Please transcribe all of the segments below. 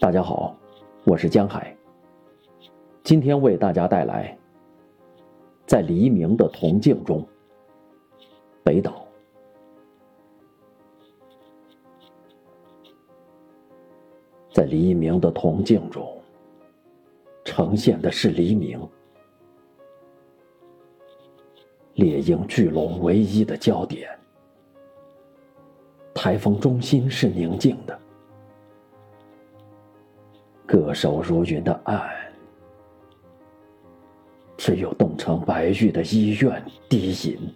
大家好，我是江海。今天为大家带来《在黎明的铜镜中》。北岛。在黎明的铜镜中，呈现的是黎明。猎鹰巨龙唯一的焦点，台风中心是宁静的。歌手如云的暗，只有冻成白玉的医院低吟。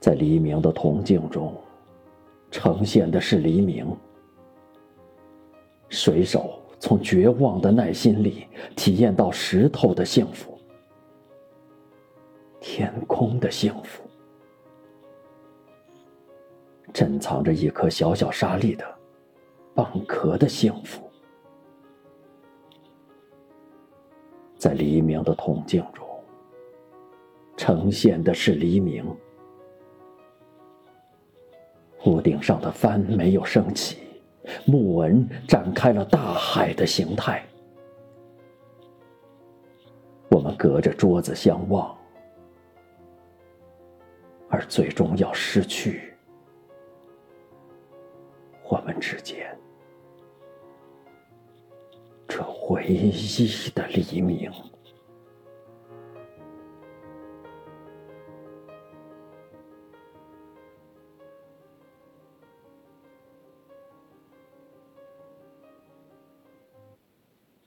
在黎明的铜镜中，呈现的是黎明。水手从绝望的耐心里体验到石头的幸福，天空的幸福，珍藏着一颗小小沙粒的。蚌壳的幸福，在黎明的铜镜中，呈现的是黎明。屋顶上的帆没有升起，木纹展开了大海的形态。我们隔着桌子相望，而最终要失去我们之间。这唯一的黎明。